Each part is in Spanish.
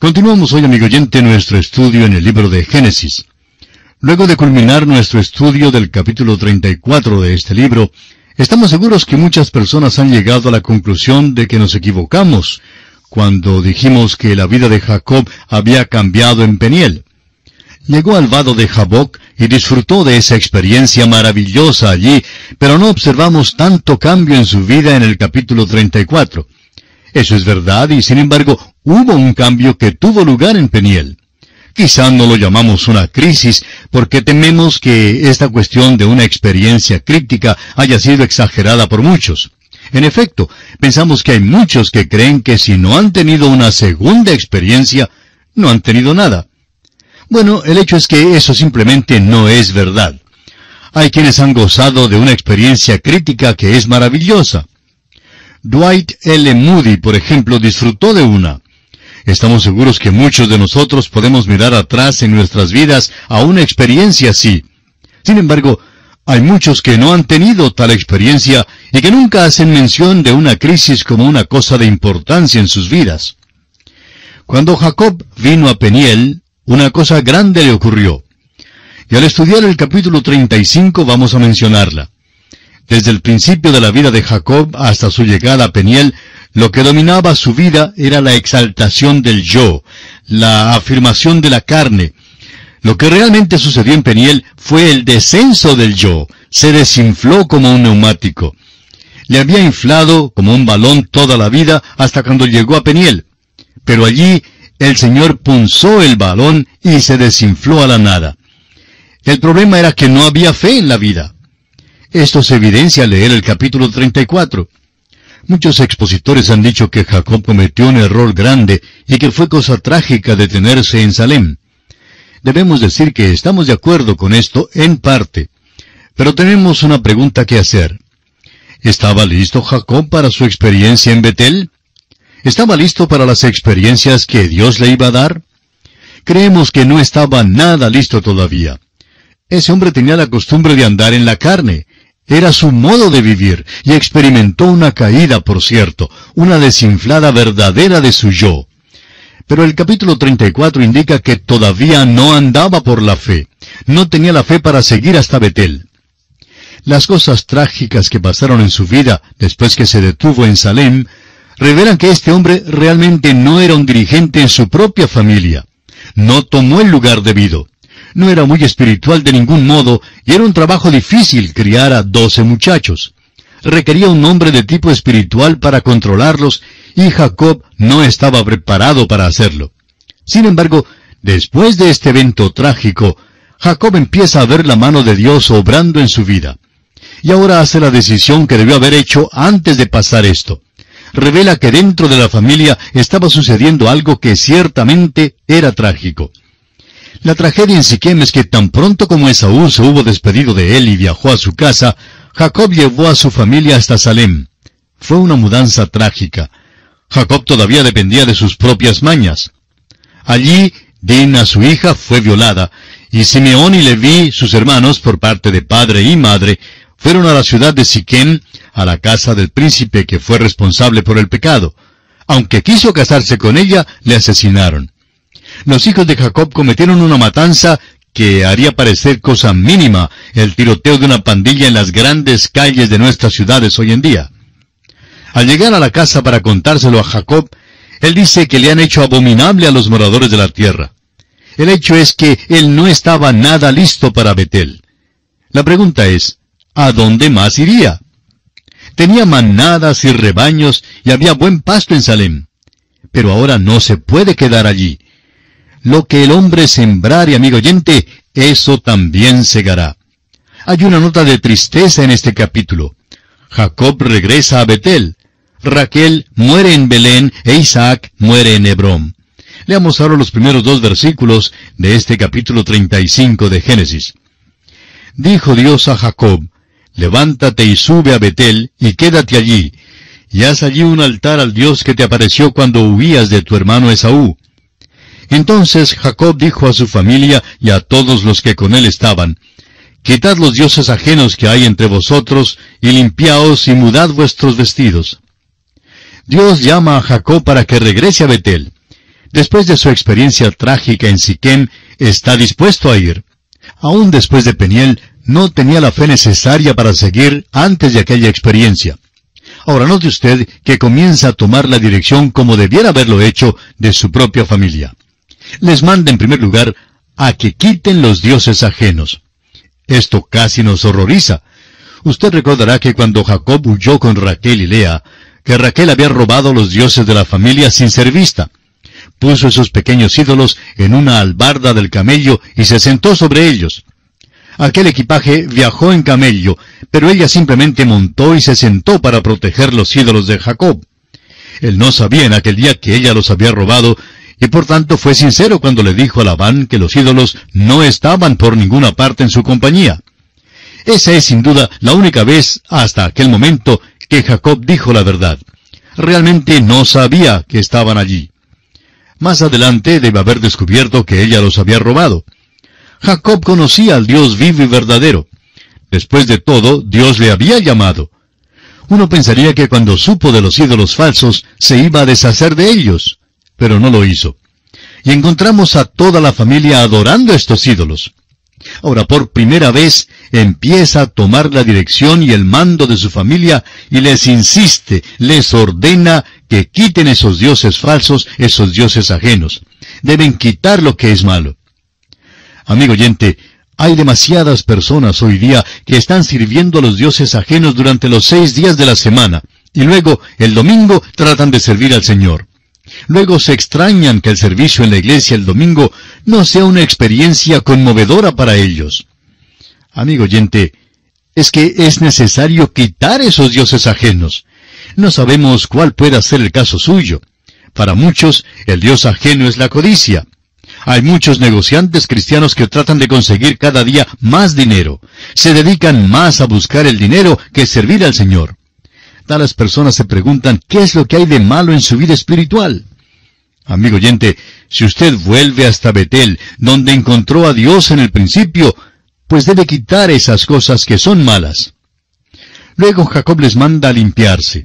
Continuamos hoy, amigo oyente, nuestro estudio en el libro de Génesis. Luego de culminar nuestro estudio del capítulo 34 de este libro, estamos seguros que muchas personas han llegado a la conclusión de que nos equivocamos cuando dijimos que la vida de Jacob había cambiado en Peniel. Llegó al vado de Jaboc y disfrutó de esa experiencia maravillosa allí, pero no observamos tanto cambio en su vida en el capítulo 34. Eso es verdad y sin embargo hubo un cambio que tuvo lugar en Peniel. Quizá no lo llamamos una crisis porque tememos que esta cuestión de una experiencia crítica haya sido exagerada por muchos. En efecto, pensamos que hay muchos que creen que si no han tenido una segunda experiencia, no han tenido nada. Bueno, el hecho es que eso simplemente no es verdad. Hay quienes han gozado de una experiencia crítica que es maravillosa. Dwight L. Moody, por ejemplo, disfrutó de una. Estamos seguros que muchos de nosotros podemos mirar atrás en nuestras vidas a una experiencia así. Sin embargo, hay muchos que no han tenido tal experiencia y que nunca hacen mención de una crisis como una cosa de importancia en sus vidas. Cuando Jacob vino a Peniel, una cosa grande le ocurrió. Y al estudiar el capítulo 35 vamos a mencionarla. Desde el principio de la vida de Jacob hasta su llegada a Peniel, lo que dominaba su vida era la exaltación del yo, la afirmación de la carne. Lo que realmente sucedió en Peniel fue el descenso del yo, se desinfló como un neumático. Le había inflado como un balón toda la vida hasta cuando llegó a Peniel. Pero allí el Señor punzó el balón y se desinfló a la nada. El problema era que no había fe en la vida. Esto se evidencia al leer el capítulo 34. Muchos expositores han dicho que Jacob cometió un error grande y que fue cosa trágica detenerse en Salem. Debemos decir que estamos de acuerdo con esto en parte. Pero tenemos una pregunta que hacer. ¿Estaba listo Jacob para su experiencia en Betel? ¿Estaba listo para las experiencias que Dios le iba a dar? Creemos que no estaba nada listo todavía. Ese hombre tenía la costumbre de andar en la carne. Era su modo de vivir, y experimentó una caída, por cierto, una desinflada verdadera de su yo. Pero el capítulo 34 indica que todavía no andaba por la fe. No tenía la fe para seguir hasta Betel. Las cosas trágicas que pasaron en su vida después que se detuvo en Salem revelan que este hombre realmente no era un dirigente en su propia familia. No tomó el lugar debido. No era muy espiritual de ningún modo y era un trabajo difícil criar a doce muchachos. Requería un hombre de tipo espiritual para controlarlos y Jacob no estaba preparado para hacerlo. Sin embargo, después de este evento trágico, Jacob empieza a ver la mano de Dios obrando en su vida. Y ahora hace la decisión que debió haber hecho antes de pasar esto revela que dentro de la familia estaba sucediendo algo que ciertamente era trágico. La tragedia en Siquem es que tan pronto como Esaú se hubo despedido de él y viajó a su casa, Jacob llevó a su familia hasta Salem. Fue una mudanza trágica. Jacob todavía dependía de sus propias mañas. Allí, Dina, su hija, fue violada, y Simeón y Leví, sus hermanos, por parte de padre y madre, fueron a la ciudad de Siquem a la casa del príncipe que fue responsable por el pecado. Aunque quiso casarse con ella, le asesinaron. Los hijos de Jacob cometieron una matanza que haría parecer cosa mínima el tiroteo de una pandilla en las grandes calles de nuestras ciudades hoy en día. Al llegar a la casa para contárselo a Jacob, él dice que le han hecho abominable a los moradores de la tierra. El hecho es que él no estaba nada listo para Betel. La pregunta es, ¿a dónde más iría? Tenía manadas y rebaños y había buen pasto en Salem. Pero ahora no se puede quedar allí. Lo que el hombre sembrare, amigo oyente, eso también segará. Hay una nota de tristeza en este capítulo. Jacob regresa a Betel. Raquel muere en Belén e Isaac muere en Hebrón. Leamos ahora los primeros dos versículos de este capítulo 35 de Génesis. Dijo Dios a Jacob, levántate y sube a Betel y quédate allí, y haz allí un altar al Dios que te apareció cuando huías de tu hermano Esaú. Entonces Jacob dijo a su familia y a todos los que con él estaban, Quitad los dioses ajenos que hay entre vosotros, y limpiaos y mudad vuestros vestidos. Dios llama a Jacob para que regrese a Betel. Después de su experiencia trágica en Siquem, está dispuesto a ir. Aún después de Peniel, no tenía la fe necesaria para seguir antes de aquella experiencia. Ahora note usted que comienza a tomar la dirección como debiera haberlo hecho de su propia familia. Les manda en primer lugar a que quiten los dioses ajenos. Esto casi nos horroriza. Usted recordará que cuando Jacob huyó con Raquel y Lea, que Raquel había robado los dioses de la familia sin ser vista. Puso esos pequeños ídolos en una albarda del camello y se sentó sobre ellos. Aquel equipaje viajó en camello, pero ella simplemente montó y se sentó para proteger los ídolos de Jacob. Él no sabía en aquel día que ella los había robado, y por tanto fue sincero cuando le dijo a Labán que los ídolos no estaban por ninguna parte en su compañía. Esa es sin duda la única vez hasta aquel momento que Jacob dijo la verdad. Realmente no sabía que estaban allí. Más adelante debe haber descubierto que ella los había robado. Jacob conocía al Dios vivo y verdadero. Después de todo, Dios le había llamado. Uno pensaría que cuando supo de los ídolos falsos, se iba a deshacer de ellos, pero no lo hizo. Y encontramos a toda la familia adorando estos ídolos. Ahora, por primera vez, empieza a tomar la dirección y el mando de su familia y les insiste, les ordena que quiten esos dioses falsos, esos dioses ajenos. Deben quitar lo que es malo. Amigo oyente, hay demasiadas personas hoy día que están sirviendo a los dioses ajenos durante los seis días de la semana, y luego, el domingo, tratan de servir al Señor. Luego se extrañan que el servicio en la iglesia el domingo no sea una experiencia conmovedora para ellos. Amigo oyente, es que es necesario quitar esos dioses ajenos. No sabemos cuál pueda ser el caso suyo. Para muchos, el dios ajeno es la codicia. Hay muchos negociantes cristianos que tratan de conseguir cada día más dinero. Se dedican más a buscar el dinero que servir al Señor. Tales personas se preguntan qué es lo que hay de malo en su vida espiritual. Amigo oyente, si usted vuelve hasta Betel, donde encontró a Dios en el principio, pues debe quitar esas cosas que son malas. Luego Jacob les manda a limpiarse.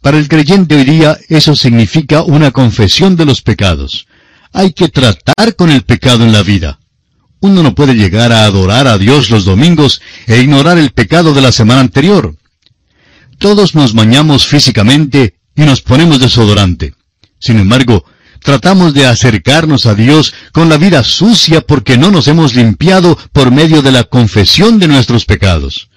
Para el creyente hoy día eso significa una confesión de los pecados. Hay que tratar con el pecado en la vida. Uno no puede llegar a adorar a Dios los domingos e ignorar el pecado de la semana anterior. Todos nos bañamos físicamente y nos ponemos desodorante. Sin embargo, tratamos de acercarnos a Dios con la vida sucia porque no nos hemos limpiado por medio de la confesión de nuestros pecados.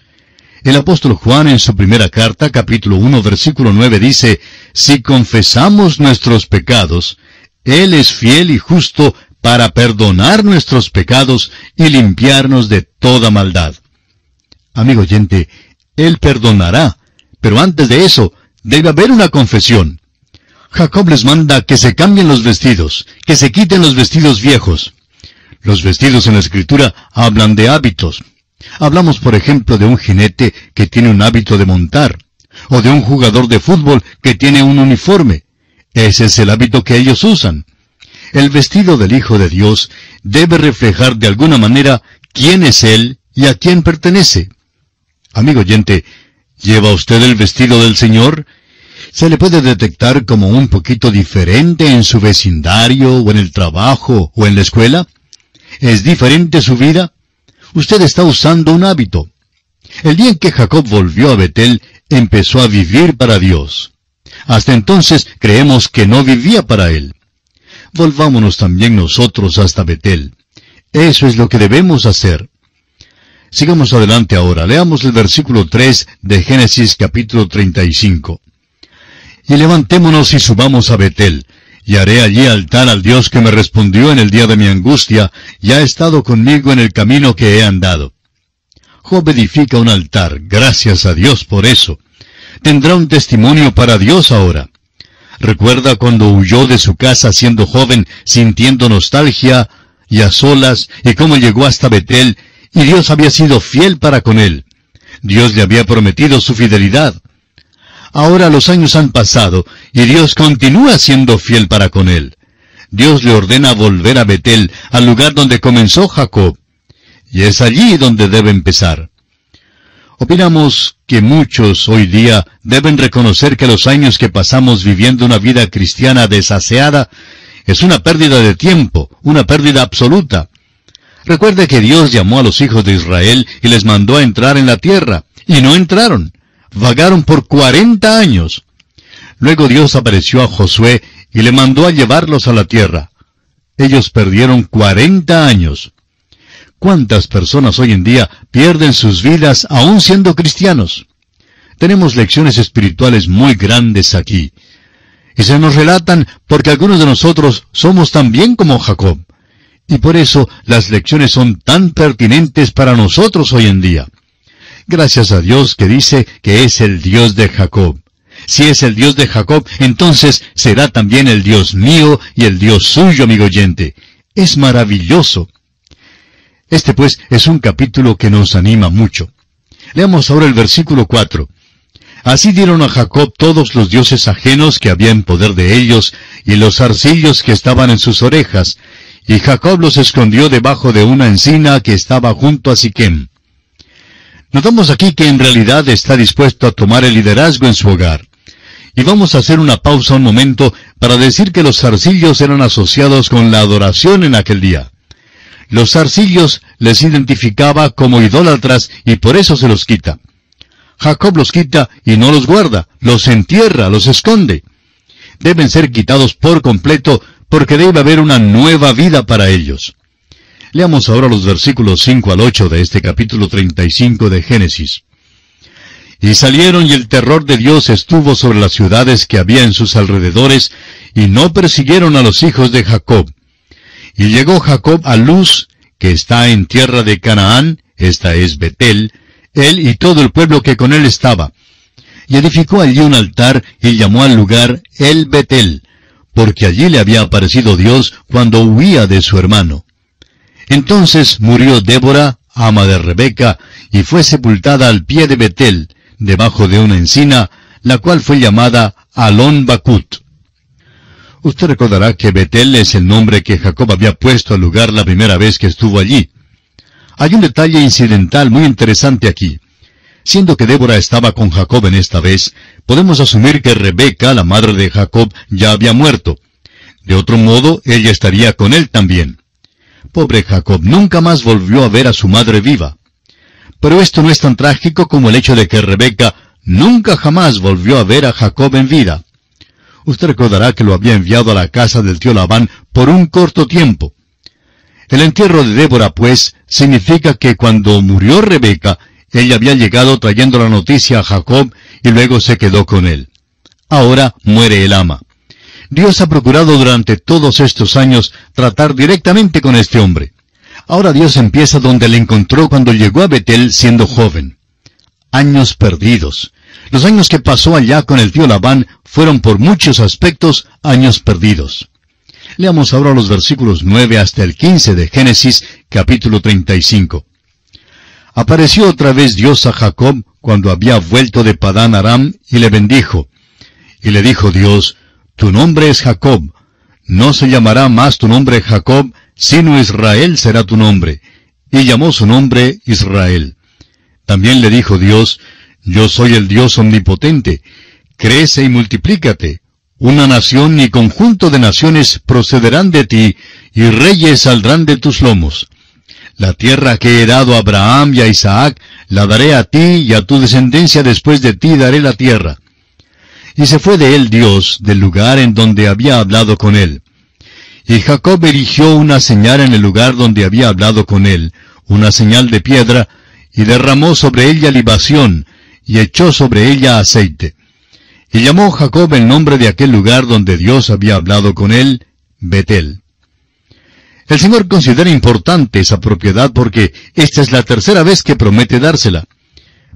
El apóstol Juan en su primera carta, capítulo 1, versículo 9 dice, Si confesamos nuestros pecados, Él es fiel y justo para perdonar nuestros pecados y limpiarnos de toda maldad. Amigo oyente, Él perdonará pero antes de eso, debe haber una confesión. Jacob les manda que se cambien los vestidos, que se quiten los vestidos viejos. Los vestidos en la escritura hablan de hábitos. Hablamos, por ejemplo, de un jinete que tiene un hábito de montar, o de un jugador de fútbol que tiene un uniforme. Ese es el hábito que ellos usan. El vestido del Hijo de Dios debe reflejar de alguna manera quién es Él y a quién pertenece. Amigo oyente, ¿Lleva usted el vestido del Señor? ¿Se le puede detectar como un poquito diferente en su vecindario o en el trabajo o en la escuela? ¿Es diferente su vida? Usted está usando un hábito. El día en que Jacob volvió a Betel, empezó a vivir para Dios. Hasta entonces creemos que no vivía para Él. Volvámonos también nosotros hasta Betel. Eso es lo que debemos hacer. Sigamos adelante ahora. Leamos el versículo 3 de Génesis capítulo 35. Y levantémonos y subamos a Betel, y haré allí altar al Dios que me respondió en el día de mi angustia, y ha estado conmigo en el camino que he andado. Job edifica un altar, gracias a Dios por eso. Tendrá un testimonio para Dios ahora. Recuerda cuando huyó de su casa siendo joven, sintiendo nostalgia y a solas, y cómo llegó hasta Betel y Dios había sido fiel para con él. Dios le había prometido su fidelidad. Ahora los años han pasado y Dios continúa siendo fiel para con él. Dios le ordena volver a Betel, al lugar donde comenzó Jacob. Y es allí donde debe empezar. Opinamos que muchos hoy día deben reconocer que los años que pasamos viviendo una vida cristiana desaseada es una pérdida de tiempo, una pérdida absoluta. Recuerde que Dios llamó a los hijos de Israel y les mandó a entrar en la tierra, y no entraron. Vagaron por cuarenta años. Luego Dios apareció a Josué y le mandó a llevarlos a la tierra. Ellos perdieron cuarenta años. ¿Cuántas personas hoy en día pierden sus vidas aún siendo cristianos? Tenemos lecciones espirituales muy grandes aquí. Y se nos relatan porque algunos de nosotros somos también como Jacob. Y por eso las lecciones son tan pertinentes para nosotros hoy en día. Gracias a Dios que dice que es el Dios de Jacob. Si es el Dios de Jacob, entonces será también el Dios mío y el Dios suyo, amigo oyente. Es maravilloso. Este pues es un capítulo que nos anima mucho. Leamos ahora el versículo 4. Así dieron a Jacob todos los dioses ajenos que había en poder de ellos, y los arcillos que estaban en sus orejas, y Jacob los escondió debajo de una encina que estaba junto a Siquem. Notamos aquí que en realidad está dispuesto a tomar el liderazgo en su hogar. Y vamos a hacer una pausa un momento para decir que los zarcillos eran asociados con la adoración en aquel día. Los zarcillos les identificaba como idólatras y por eso se los quita. Jacob los quita y no los guarda, los entierra, los esconde. Deben ser quitados por completo porque debe haber una nueva vida para ellos. Leamos ahora los versículos 5 al 8 de este capítulo 35 de Génesis. Y salieron y el terror de Dios estuvo sobre las ciudades que había en sus alrededores, y no persiguieron a los hijos de Jacob. Y llegó Jacob a Luz, que está en tierra de Canaán, esta es Betel, él y todo el pueblo que con él estaba. Y edificó allí un altar y llamó al lugar El Betel, porque allí le había aparecido Dios cuando huía de su hermano. Entonces murió Débora, ama de Rebeca, y fue sepultada al pie de Betel, debajo de una encina, la cual fue llamada Alon Bakut. Usted recordará que Betel es el nombre que Jacob había puesto al lugar la primera vez que estuvo allí. Hay un detalle incidental muy interesante aquí. Siendo que Débora estaba con Jacob en esta vez, podemos asumir que Rebeca, la madre de Jacob, ya había muerto. De otro modo, ella estaría con él también. Pobre Jacob nunca más volvió a ver a su madre viva. Pero esto no es tan trágico como el hecho de que Rebeca nunca jamás volvió a ver a Jacob en vida. Usted recordará que lo había enviado a la casa del tío Labán por un corto tiempo. El entierro de Débora, pues, significa que cuando murió Rebeca, ella había llegado trayendo la noticia a Jacob y luego se quedó con él. Ahora muere el ama. Dios ha procurado durante todos estos años tratar directamente con este hombre. Ahora Dios empieza donde le encontró cuando llegó a Betel siendo joven. Años perdidos. Los años que pasó allá con el tío Labán fueron por muchos aspectos años perdidos. Leamos ahora los versículos 9 hasta el 15 de Génesis capítulo 35. Apareció otra vez Dios a Jacob cuando había vuelto de Padán Aram y le bendijo. Y le dijo Dios, Tu nombre es Jacob, no se llamará más tu nombre Jacob, sino Israel será tu nombre. Y llamó su nombre Israel. También le dijo Dios, Yo soy el Dios omnipotente, crece y multiplícate, una nación y conjunto de naciones procederán de ti, y reyes saldrán de tus lomos. La tierra que he dado a Abraham y a Isaac, la daré a ti y a tu descendencia después de ti daré la tierra. Y se fue de él Dios del lugar en donde había hablado con él. Y Jacob erigió una señal en el lugar donde había hablado con él, una señal de piedra, y derramó sobre ella libación, y echó sobre ella aceite. Y llamó Jacob el nombre de aquel lugar donde Dios había hablado con él, Betel. El Señor considera importante esa propiedad porque esta es la tercera vez que promete dársela.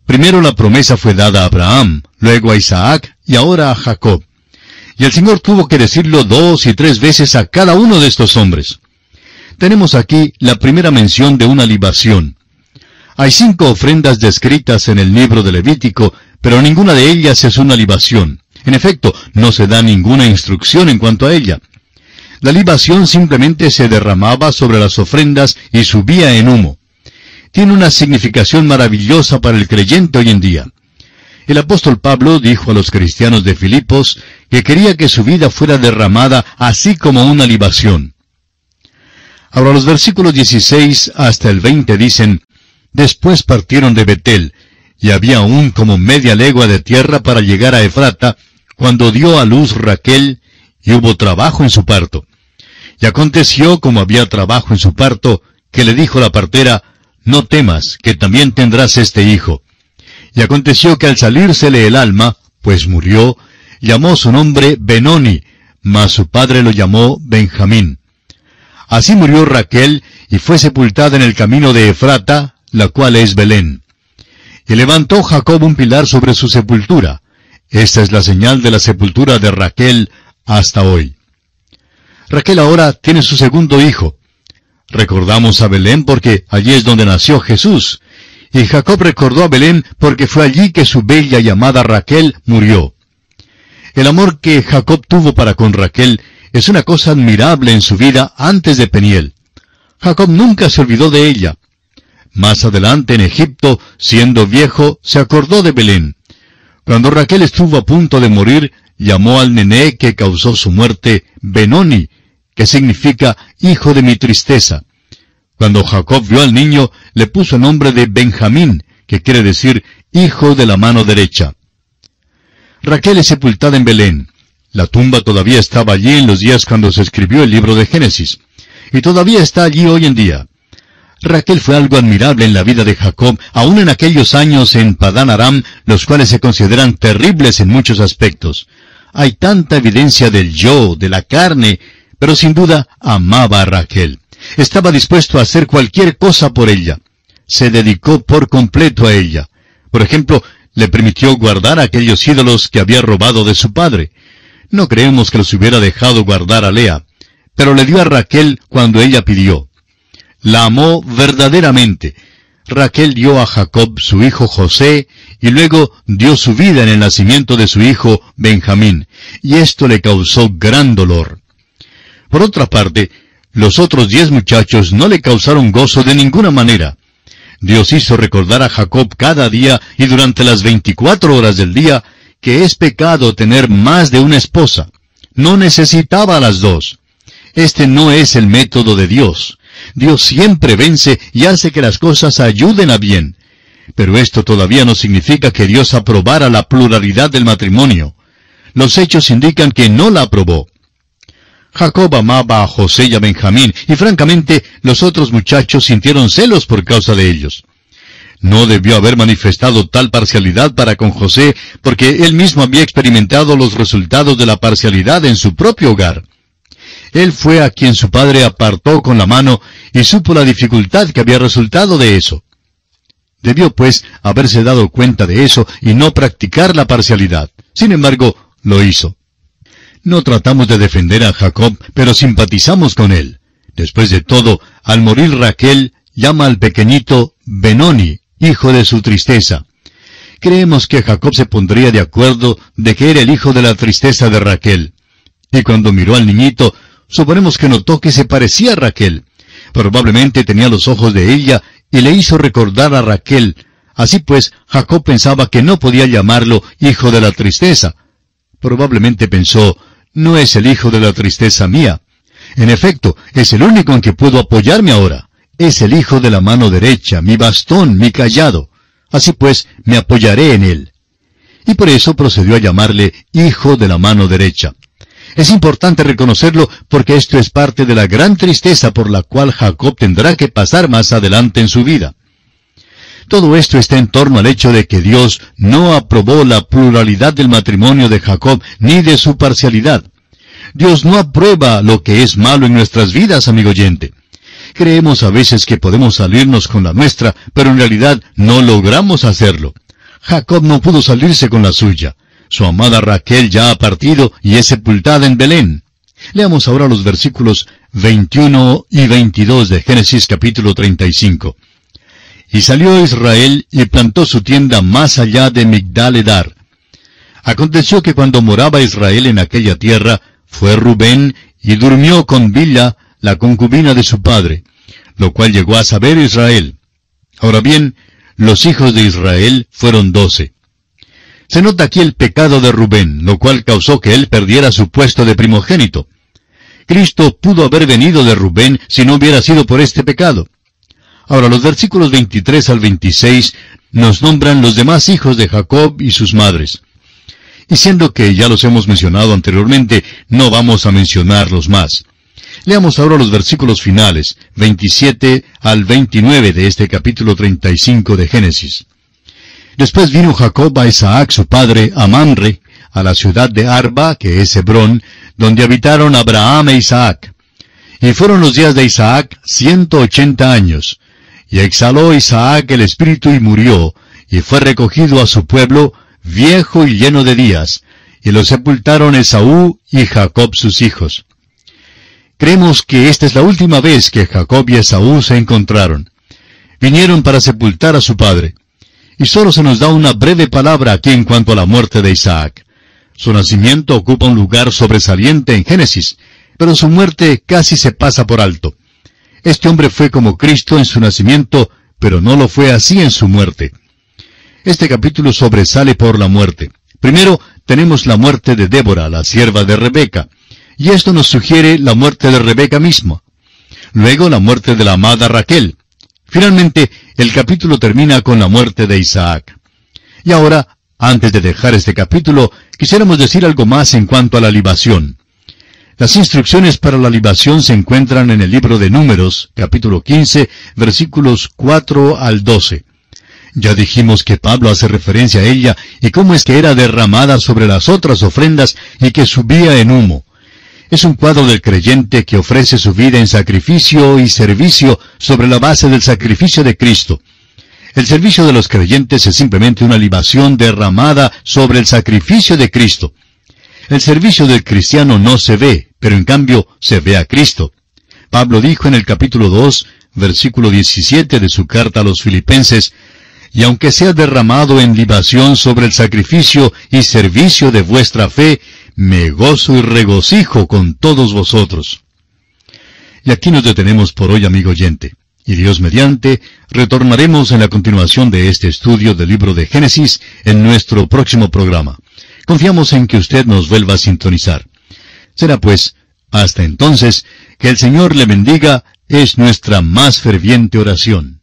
Primero la promesa fue dada a Abraham, luego a Isaac y ahora a Jacob. Y el Señor tuvo que decirlo dos y tres veces a cada uno de estos hombres. Tenemos aquí la primera mención de una libación. Hay cinco ofrendas descritas en el libro de Levítico pero ninguna de ellas es una libación. En efecto, no se da ninguna instrucción en cuanto a ella. La libación simplemente se derramaba sobre las ofrendas y subía en humo. Tiene una significación maravillosa para el creyente hoy en día. El apóstol Pablo dijo a los cristianos de Filipos que quería que su vida fuera derramada así como una libación. Ahora los versículos 16 hasta el 20 dicen, Después partieron de Betel, y había aún como media legua de tierra para llegar a Efrata, cuando dio a luz Raquel, y hubo trabajo en su parto. Y aconteció, como había trabajo en su parto, que le dijo la partera, No temas, que también tendrás este hijo. Y aconteció que al salírsele el alma, pues murió, llamó su nombre Benoni, mas su padre lo llamó Benjamín. Así murió Raquel, y fue sepultada en el camino de Efrata, la cual es Belén. Y levantó Jacob un pilar sobre su sepultura. Esta es la señal de la sepultura de Raquel hasta hoy. Raquel ahora tiene su segundo hijo. Recordamos a Belén porque allí es donde nació Jesús. Y Jacob recordó a Belén porque fue allí que su bella llamada Raquel murió. El amor que Jacob tuvo para con Raquel es una cosa admirable en su vida antes de Peniel. Jacob nunca se olvidó de ella. Más adelante en Egipto, siendo viejo, se acordó de Belén. Cuando Raquel estuvo a punto de morir, llamó al nené que causó su muerte Benoni, que significa hijo de mi tristeza. Cuando Jacob vio al niño, le puso el nombre de Benjamín, que quiere decir hijo de la mano derecha. Raquel es sepultada en Belén. La tumba todavía estaba allí en los días cuando se escribió el libro de Génesis, y todavía está allí hoy en día. Raquel fue algo admirable en la vida de Jacob, aun en aquellos años en Padán Aram, los cuales se consideran terribles en muchos aspectos. Hay tanta evidencia del yo, de la carne, pero sin duda amaba a Raquel. Estaba dispuesto a hacer cualquier cosa por ella. Se dedicó por completo a ella. Por ejemplo, le permitió guardar aquellos ídolos que había robado de su padre. No creemos que los hubiera dejado guardar a Lea, pero le dio a Raquel cuando ella pidió. La amó verdaderamente. Raquel dio a Jacob su hijo José y luego dio su vida en el nacimiento de su hijo Benjamín, y esto le causó gran dolor. Por otra parte, los otros diez muchachos no le causaron gozo de ninguna manera. Dios hizo recordar a Jacob cada día y durante las veinticuatro horas del día que es pecado tener más de una esposa. No necesitaba a las dos. Este no es el método de Dios. Dios siempre vence y hace que las cosas ayuden a bien. Pero esto todavía no significa que Dios aprobara la pluralidad del matrimonio. Los hechos indican que no la aprobó. Jacob amaba a José y a Benjamín, y francamente los otros muchachos sintieron celos por causa de ellos. No debió haber manifestado tal parcialidad para con José, porque él mismo había experimentado los resultados de la parcialidad en su propio hogar. Él fue a quien su padre apartó con la mano y supo la dificultad que había resultado de eso. Debió, pues, haberse dado cuenta de eso y no practicar la parcialidad. Sin embargo, lo hizo. No tratamos de defender a Jacob, pero simpatizamos con él. Después de todo, al morir Raquel, llama al pequeñito Benoni, hijo de su tristeza. Creemos que Jacob se pondría de acuerdo de que era el hijo de la tristeza de Raquel. Y cuando miró al niñito, suponemos que notó que se parecía a Raquel. Probablemente tenía los ojos de ella y le hizo recordar a Raquel. Así pues, Jacob pensaba que no podía llamarlo hijo de la tristeza. Probablemente pensó, no es el hijo de la tristeza mía. En efecto, es el único en que puedo apoyarme ahora. Es el hijo de la mano derecha, mi bastón, mi callado. Así pues, me apoyaré en él. Y por eso procedió a llamarle hijo de la mano derecha. Es importante reconocerlo porque esto es parte de la gran tristeza por la cual Jacob tendrá que pasar más adelante en su vida. Todo esto está en torno al hecho de que Dios no aprobó la pluralidad del matrimonio de Jacob ni de su parcialidad. Dios no aprueba lo que es malo en nuestras vidas, amigo oyente. Creemos a veces que podemos salirnos con la nuestra, pero en realidad no logramos hacerlo. Jacob no pudo salirse con la suya. Su amada Raquel ya ha partido y es sepultada en Belén. Leamos ahora los versículos 21 y 22 de Génesis capítulo 35. Y salió Israel y plantó su tienda más allá de Migdaledar. Aconteció que cuando moraba Israel en aquella tierra, fue Rubén y durmió con Bila, la concubina de su padre, lo cual llegó a saber Israel. Ahora bien, los hijos de Israel fueron doce. Se nota aquí el pecado de Rubén, lo cual causó que él perdiera su puesto de primogénito. Cristo pudo haber venido de Rubén si no hubiera sido por este pecado. Ahora los versículos 23 al 26 nos nombran los demás hijos de Jacob y sus madres. Y siendo que ya los hemos mencionado anteriormente, no vamos a mencionarlos más. Leamos ahora los versículos finales, 27 al 29 de este capítulo 35 de Génesis. Después vino Jacob a Isaac su padre, a Mamre, a la ciudad de Arba, que es Hebrón, donde habitaron Abraham e Isaac. Y fueron los días de Isaac ciento ochenta años. Y exhaló Isaac el espíritu y murió, y fue recogido a su pueblo, viejo y lleno de días, y lo sepultaron Esaú y Jacob sus hijos. Creemos que esta es la última vez que Jacob y Esaú se encontraron. Vinieron para sepultar a su padre. Y solo se nos da una breve palabra aquí en cuanto a la muerte de Isaac. Su nacimiento ocupa un lugar sobresaliente en Génesis, pero su muerte casi se pasa por alto. Este hombre fue como Cristo en su nacimiento, pero no lo fue así en su muerte. Este capítulo sobresale por la muerte. Primero tenemos la muerte de Débora, la sierva de Rebeca, y esto nos sugiere la muerte de Rebeca misma. Luego la muerte de la amada Raquel. Finalmente, el capítulo termina con la muerte de Isaac. Y ahora, antes de dejar este capítulo, quisiéramos decir algo más en cuanto a la libación. Las instrucciones para la libación se encuentran en el libro de Números, capítulo 15, versículos 4 al 12. Ya dijimos que Pablo hace referencia a ella y cómo es que era derramada sobre las otras ofrendas y que subía en humo. Es un cuadro del creyente que ofrece su vida en sacrificio y servicio sobre la base del sacrificio de Cristo. El servicio de los creyentes es simplemente una libación derramada sobre el sacrificio de Cristo. El servicio del cristiano no se ve, pero en cambio se ve a Cristo. Pablo dijo en el capítulo 2, versículo 17 de su carta a los filipenses, y aunque sea derramado en libación sobre el sacrificio y servicio de vuestra fe, me gozo y regocijo con todos vosotros. Y aquí nos detenemos por hoy, amigo oyente. Y Dios mediante, retornaremos en la continuación de este estudio del libro de Génesis en nuestro próximo programa. Confiamos en que usted nos vuelva a sintonizar. Será pues, hasta entonces, que el Señor le bendiga, es nuestra más ferviente oración.